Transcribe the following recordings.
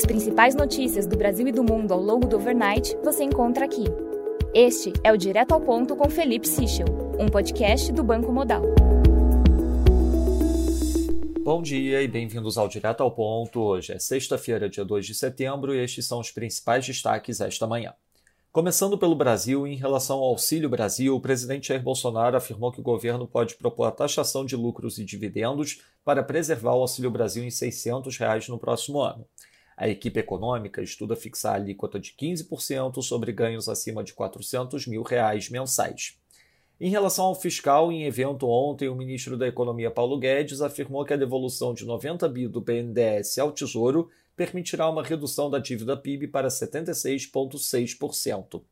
As principais notícias do Brasil e do mundo ao longo do overnight você encontra aqui. Este é o Direto ao Ponto com Felipe Sichel, um podcast do Banco Modal. Bom dia e bem-vindos ao Direto ao Ponto. Hoje é sexta-feira, dia 2 de setembro, e estes são os principais destaques esta manhã. Começando pelo Brasil, em relação ao Auxílio Brasil, o presidente Jair Bolsonaro afirmou que o governo pode propor a taxação de lucros e dividendos para preservar o Auxílio Brasil em 600 reais no próximo ano. A equipe econômica estuda fixar a alíquota de 15% sobre ganhos acima de 400 mil reais mensais. Em relação ao fiscal, em evento ontem, o ministro da Economia Paulo Guedes afirmou que a devolução de 90 bi do BNDES ao Tesouro permitirá uma redução da dívida PIB para 76,6%.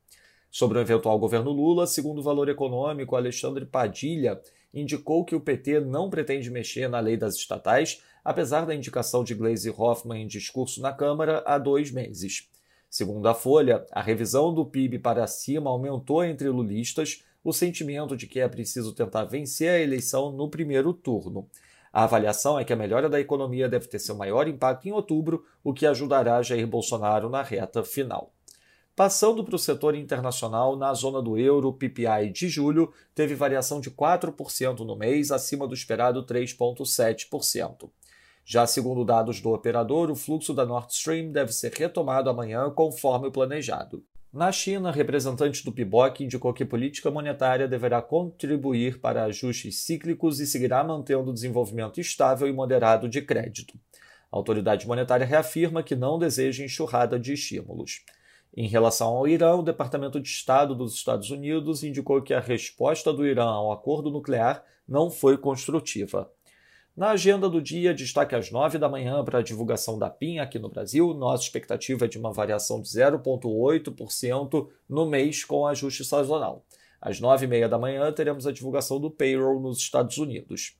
Sobre o eventual governo Lula, segundo o Valor Econômico, Alexandre Padilha indicou que o PT não pretende mexer na lei das estatais, apesar da indicação de Gleisi Hoffmann em discurso na Câmara há dois meses. Segundo a Folha, a revisão do PIB para cima aumentou entre lulistas o sentimento de que é preciso tentar vencer a eleição no primeiro turno. A avaliação é que a melhora da economia deve ter seu maior impacto em outubro, o que ajudará Jair Bolsonaro na reta final. Passando para o setor internacional, na zona do euro, o PPI de julho teve variação de 4% no mês, acima do esperado 3,7%. Já segundo dados do operador, o fluxo da Nord Stream deve ser retomado amanhã conforme o planejado. Na China, representante do PIBOC indicou que política monetária deverá contribuir para ajustes cíclicos e seguirá mantendo o desenvolvimento estável e moderado de crédito. A autoridade monetária reafirma que não deseja enxurrada de estímulos. Em relação ao Irã, o Departamento de Estado dos Estados Unidos indicou que a resposta do Irã ao acordo nuclear não foi construtiva. Na agenda do dia, destaque às 9 da manhã para a divulgação da PIN aqui no Brasil. Nossa expectativa é de uma variação de 0,8% no mês com ajuste sazonal. Às 9h30 da manhã, teremos a divulgação do payroll nos Estados Unidos.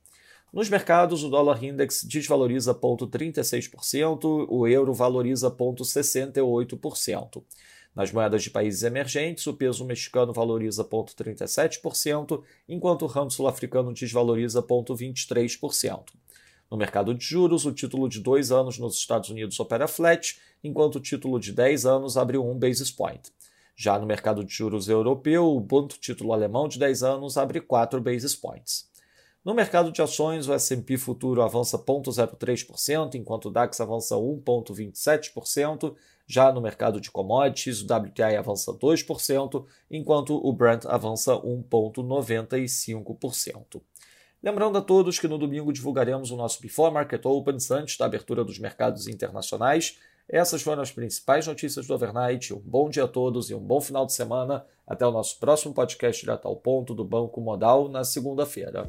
Nos mercados, o dólar index desvaloriza 0,36%, o euro valoriza 0,68%. Nas moedas de países emergentes, o peso mexicano valoriza 0,37%, enquanto o ramo sul-africano desvaloriza 0,23%. No mercado de juros, o título de dois anos nos Estados Unidos opera flat, enquanto o título de 10 anos abre um basis point. Já no mercado de juros europeu, o Bund título alemão de 10 anos abre 4 basis points. No mercado de ações, o S&P futuro avança 0,03%, enquanto o DAX avança 1,27%. Já no mercado de commodities, o WTI avança 2%, enquanto o Brent avança 1,95%. Lembrando a todos que no domingo divulgaremos o nosso Before Market Opens antes da abertura dos mercados internacionais. Essas foram as principais notícias do overnight. Um bom dia a todos e um bom final de semana. Até o nosso próximo podcast direto ao ponto do Banco Modal na segunda-feira.